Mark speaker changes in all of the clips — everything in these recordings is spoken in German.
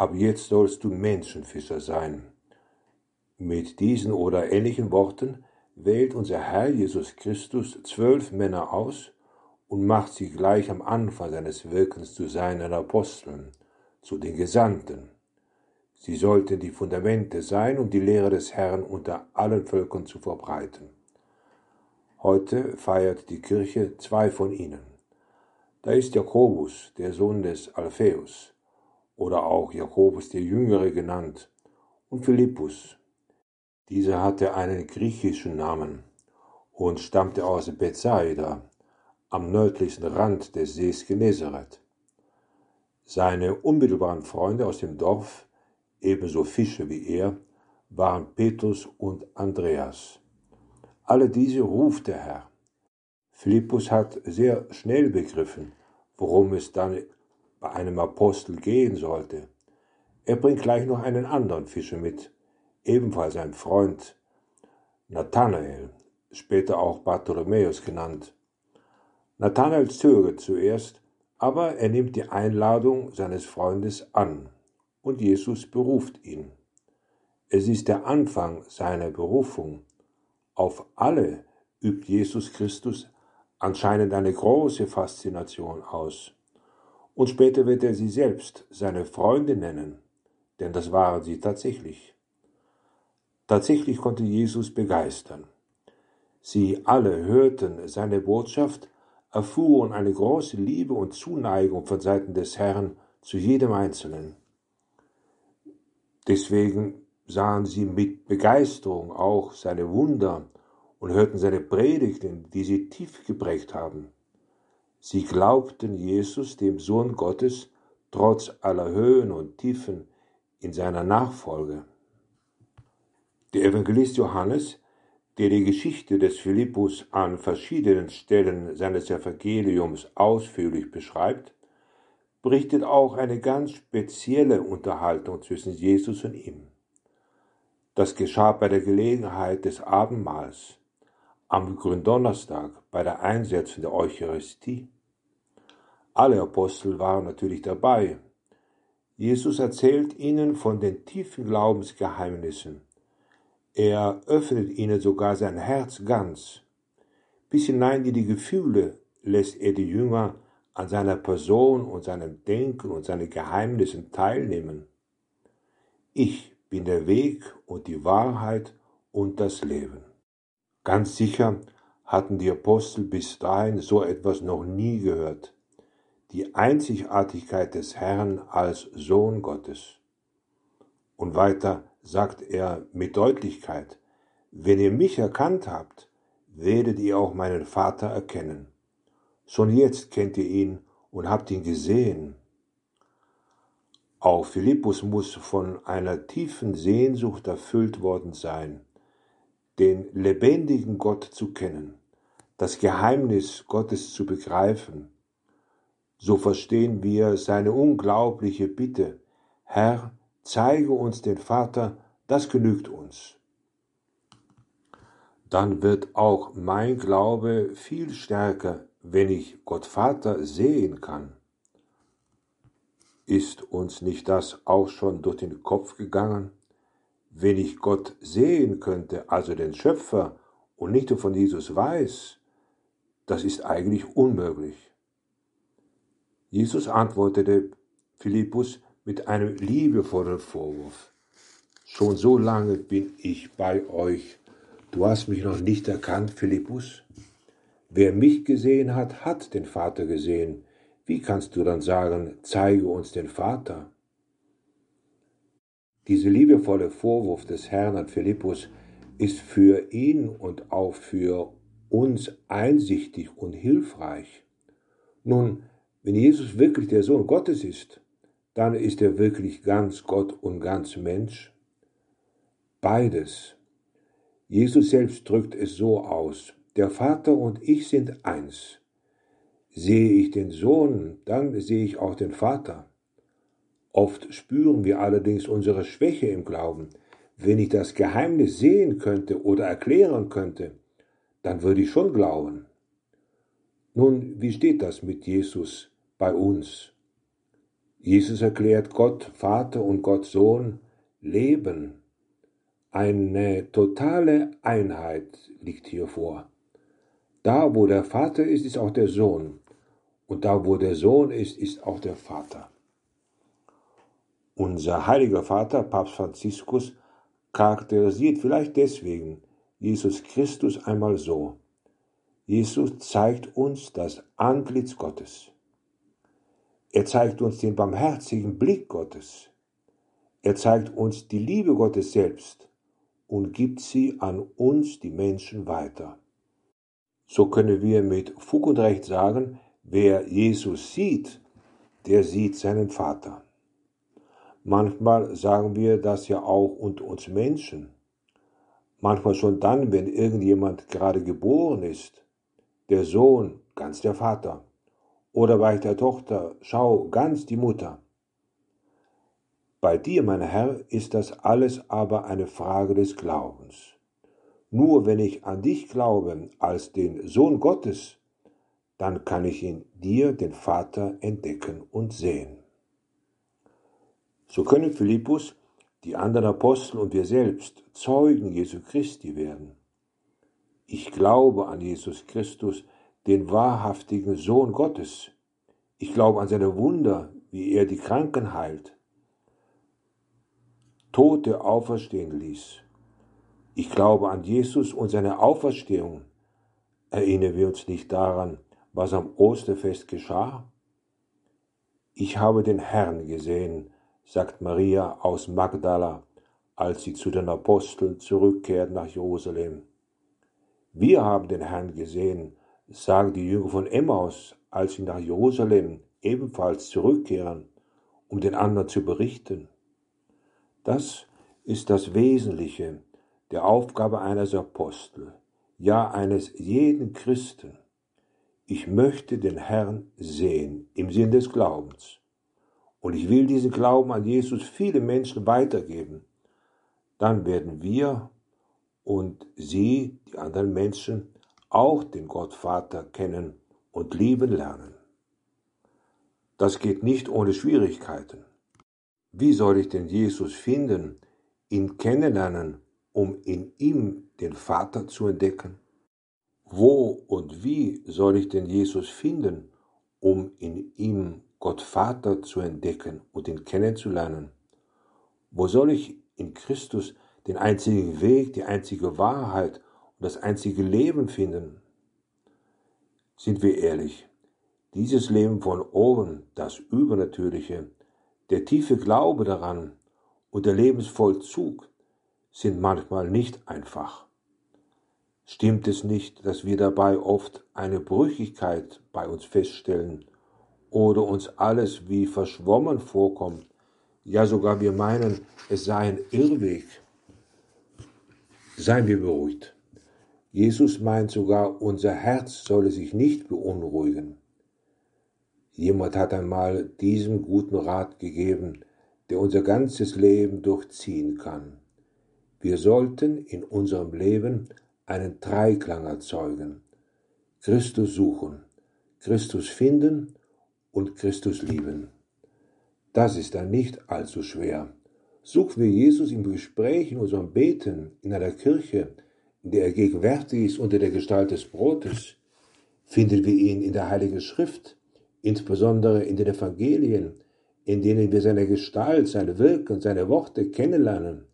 Speaker 1: Ab jetzt sollst du Menschenfischer sein. Mit diesen oder ähnlichen Worten wählt unser Herr Jesus Christus zwölf Männer aus und macht sie gleich am Anfang seines Wirkens zu seinen Aposteln, zu den Gesandten. Sie sollten die Fundamente sein, um die Lehre des Herrn unter allen Völkern zu verbreiten. Heute feiert die Kirche zwei von ihnen. Da ist Jakobus, der Sohn des Alpheus, oder auch Jakobus der Jüngere genannt, und Philippus. Dieser hatte einen griechischen Namen und stammte aus Bethsaida, am nördlichsten Rand des Sees Genezareth. Seine unmittelbaren Freunde aus dem Dorf, ebenso Fischer wie er, waren Petrus und Andreas. Alle diese ruft der Herr. Philippus hat sehr schnell begriffen, worum es dann bei einem Apostel gehen sollte. Er bringt gleich noch einen anderen Fischer mit, ebenfalls ein Freund, Nathanael, später auch Bartholomäus genannt. Nathanael zögert zuerst, aber er nimmt die Einladung seines Freundes an und Jesus beruft ihn. Es ist der Anfang seiner Berufung. Auf alle übt Jesus Christus anscheinend eine große Faszination aus. Und später wird er sie selbst seine Freunde nennen, denn das waren sie tatsächlich. Tatsächlich konnte Jesus begeistern. Sie alle hörten seine Botschaft, erfuhren eine große Liebe und Zuneigung von Seiten des Herrn zu jedem Einzelnen. Deswegen sahen sie mit Begeisterung auch seine Wunder und hörten seine Predigten, die sie tief geprägt haben. Sie glaubten Jesus, dem Sohn Gottes, trotz aller Höhen und Tiefen in seiner Nachfolge. Der Evangelist Johannes, der die Geschichte des Philippus an verschiedenen Stellen seines Evangeliums ausführlich beschreibt, berichtet auch eine ganz spezielle Unterhaltung zwischen Jesus und ihm. Das geschah bei der Gelegenheit des Abendmahls am Gründonnerstag bei der Einsetzung der Eucharistie. Alle Apostel waren natürlich dabei. Jesus erzählt ihnen von den tiefen Glaubensgeheimnissen. Er öffnet ihnen sogar sein Herz ganz. Bis hinein in die Gefühle lässt er die Jünger an seiner Person und seinem Denken und seinen Geheimnissen teilnehmen. Ich bin der Weg und die Wahrheit und das Leben. Ganz sicher hatten die Apostel bis dahin so etwas noch nie gehört. Die Einzigartigkeit des Herrn als Sohn Gottes. Und weiter sagt er mit Deutlichkeit, wenn ihr mich erkannt habt, werdet ihr auch meinen Vater erkennen. Schon jetzt kennt ihr ihn und habt ihn gesehen. Auch Philippus muss von einer tiefen Sehnsucht erfüllt worden sein den lebendigen Gott zu kennen, das Geheimnis Gottes zu begreifen. So verstehen wir seine unglaubliche Bitte, Herr, zeige uns den Vater, das genügt uns. Dann wird auch mein Glaube viel stärker, wenn ich Gott Vater sehen kann. Ist uns nicht das auch schon durch den Kopf gegangen? Wenn ich Gott sehen könnte, also den Schöpfer, und nicht nur von Jesus weiß, das ist eigentlich unmöglich. Jesus antwortete Philippus mit einem liebevollen Vorwurf. Schon so lange bin ich bei euch. Du hast mich noch nicht erkannt, Philippus? Wer mich gesehen hat, hat den Vater gesehen. Wie kannst du dann sagen, zeige uns den Vater? Dieser liebevolle Vorwurf des Herrn an Philippus ist für ihn und auch für uns einsichtig und hilfreich. Nun, wenn Jesus wirklich der Sohn Gottes ist, dann ist er wirklich ganz Gott und ganz Mensch? Beides. Jesus selbst drückt es so aus, der Vater und ich sind eins. Sehe ich den Sohn, dann sehe ich auch den Vater. Oft spüren wir allerdings unsere Schwäche im Glauben. Wenn ich das Geheimnis sehen könnte oder erklären könnte, dann würde ich schon glauben. Nun, wie steht das mit Jesus bei uns? Jesus erklärt Gott Vater und Gott Sohn Leben. Eine totale Einheit liegt hier vor. Da, wo der Vater ist, ist auch der Sohn. Und da, wo der Sohn ist, ist auch der Vater. Unser heiliger Vater, Papst Franziskus, charakterisiert vielleicht deswegen Jesus Christus einmal so. Jesus zeigt uns das Antlitz Gottes. Er zeigt uns den barmherzigen Blick Gottes. Er zeigt uns die Liebe Gottes selbst und gibt sie an uns, die Menschen, weiter. So können wir mit Fug und Recht sagen, wer Jesus sieht, der sieht seinen Vater. Manchmal sagen wir das ja auch unter uns Menschen. Manchmal schon dann, wenn irgendjemand gerade geboren ist. Der Sohn, ganz der Vater. Oder bei der Tochter, schau, ganz die Mutter. Bei dir, mein Herr, ist das alles aber eine Frage des Glaubens. Nur wenn ich an dich glaube als den Sohn Gottes, dann kann ich in dir den Vater entdecken und sehen. So können Philippus, die anderen Apostel und wir selbst Zeugen Jesu Christi werden. Ich glaube an Jesus Christus, den wahrhaftigen Sohn Gottes. Ich glaube an seine Wunder, wie er die Kranken heilt, Tote auferstehen ließ. Ich glaube an Jesus und seine Auferstehung. Erinnern wir uns nicht daran, was am Osterfest geschah? Ich habe den Herrn gesehen, sagt Maria aus Magdala, als sie zu den Aposteln zurückkehrt nach Jerusalem. Wir haben den Herrn gesehen, sagen die Jünger von Emmaus, als sie nach Jerusalem ebenfalls zurückkehren, um den anderen zu berichten. Das ist das Wesentliche der Aufgabe eines Apostel, ja eines jeden Christen. Ich möchte den Herrn sehen im Sinn des Glaubens. Und ich will diesen Glauben an Jesus viele Menschen weitergeben. Dann werden wir und sie, die anderen Menschen, auch den Gottvater kennen und lieben lernen. Das geht nicht ohne Schwierigkeiten. Wie soll ich denn Jesus finden, ihn kennenlernen, um in ihm den Vater zu entdecken? Wo und wie soll ich denn Jesus finden, um in ihm Gott Vater zu entdecken und ihn kennenzulernen? Wo soll ich in Christus den einzigen Weg, die einzige Wahrheit und das einzige Leben finden? Sind wir ehrlich, dieses Leben von oben, das Übernatürliche, der tiefe Glaube daran und der Lebensvollzug sind manchmal nicht einfach. Stimmt es nicht, dass wir dabei oft eine Brüchigkeit bei uns feststellen oder uns alles wie verschwommen vorkommt, ja sogar wir meinen, es sei ein Irrweg. Seien wir beruhigt. Jesus meint sogar, unser Herz solle sich nicht beunruhigen. Jemand hat einmal diesen guten Rat gegeben, der unser ganzes Leben durchziehen kann. Wir sollten in unserem Leben einen Dreiklang erzeugen. Christus suchen, Christus finden und Christus lieben. Das ist dann nicht allzu schwer. Suchen wir Jesus im Gespräch, in unserem Beten, in einer Kirche, in der er gegenwärtig ist unter der Gestalt des Brotes, finden wir ihn in der Heiligen Schrift, insbesondere in den Evangelien, in denen wir seine Gestalt, seine Wirken, seine Worte kennenlernen,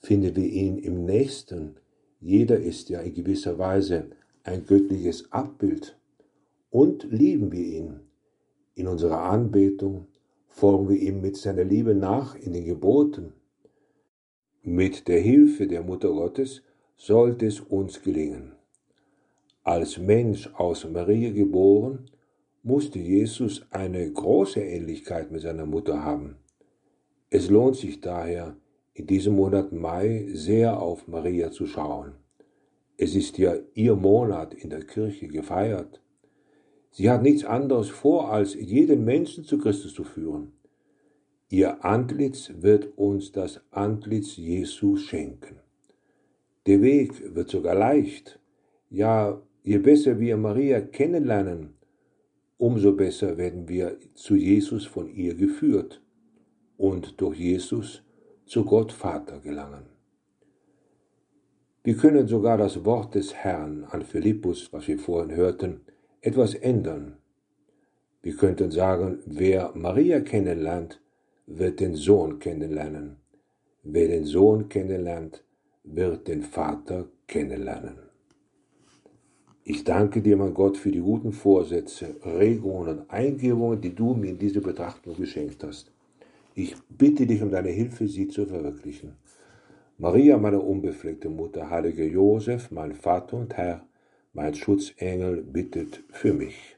Speaker 1: finden wir ihn im Nächsten. Jeder ist ja in gewisser Weise ein göttliches Abbild. Und lieben wir ihn. In unserer Anbetung folgen wir ihm mit seiner Liebe nach in den Geboten. Mit der Hilfe der Mutter Gottes sollte es uns gelingen. Als Mensch aus Maria geboren musste Jesus eine große Ähnlichkeit mit seiner Mutter haben. Es lohnt sich daher, in diesem Monat Mai sehr auf Maria zu schauen. Es ist ja ihr Monat in der Kirche gefeiert. Sie hat nichts anderes vor, als jeden Menschen zu Christus zu führen. Ihr Antlitz wird uns das Antlitz Jesu schenken. Der Weg wird sogar leicht. Ja, je besser wir Maria kennenlernen, umso besser werden wir zu Jesus von ihr geführt und durch Jesus zu Gott Vater gelangen. Wir können sogar das Wort des Herrn an Philippus, was wir vorhin hörten, etwas ändern. Wir könnten sagen, wer Maria kennenlernt, wird den Sohn kennenlernen. Wer den Sohn kennenlernt, wird den Vater kennenlernen. Ich danke dir, mein Gott, für die guten Vorsätze, Regungen und Eingebungen, die du mir in diese Betrachtung geschenkt hast. Ich bitte dich um deine Hilfe, sie zu verwirklichen. Maria, meine unbefleckte Mutter, heiliger Josef, mein Vater und Herr, mein Schutzengel, bittet für mich.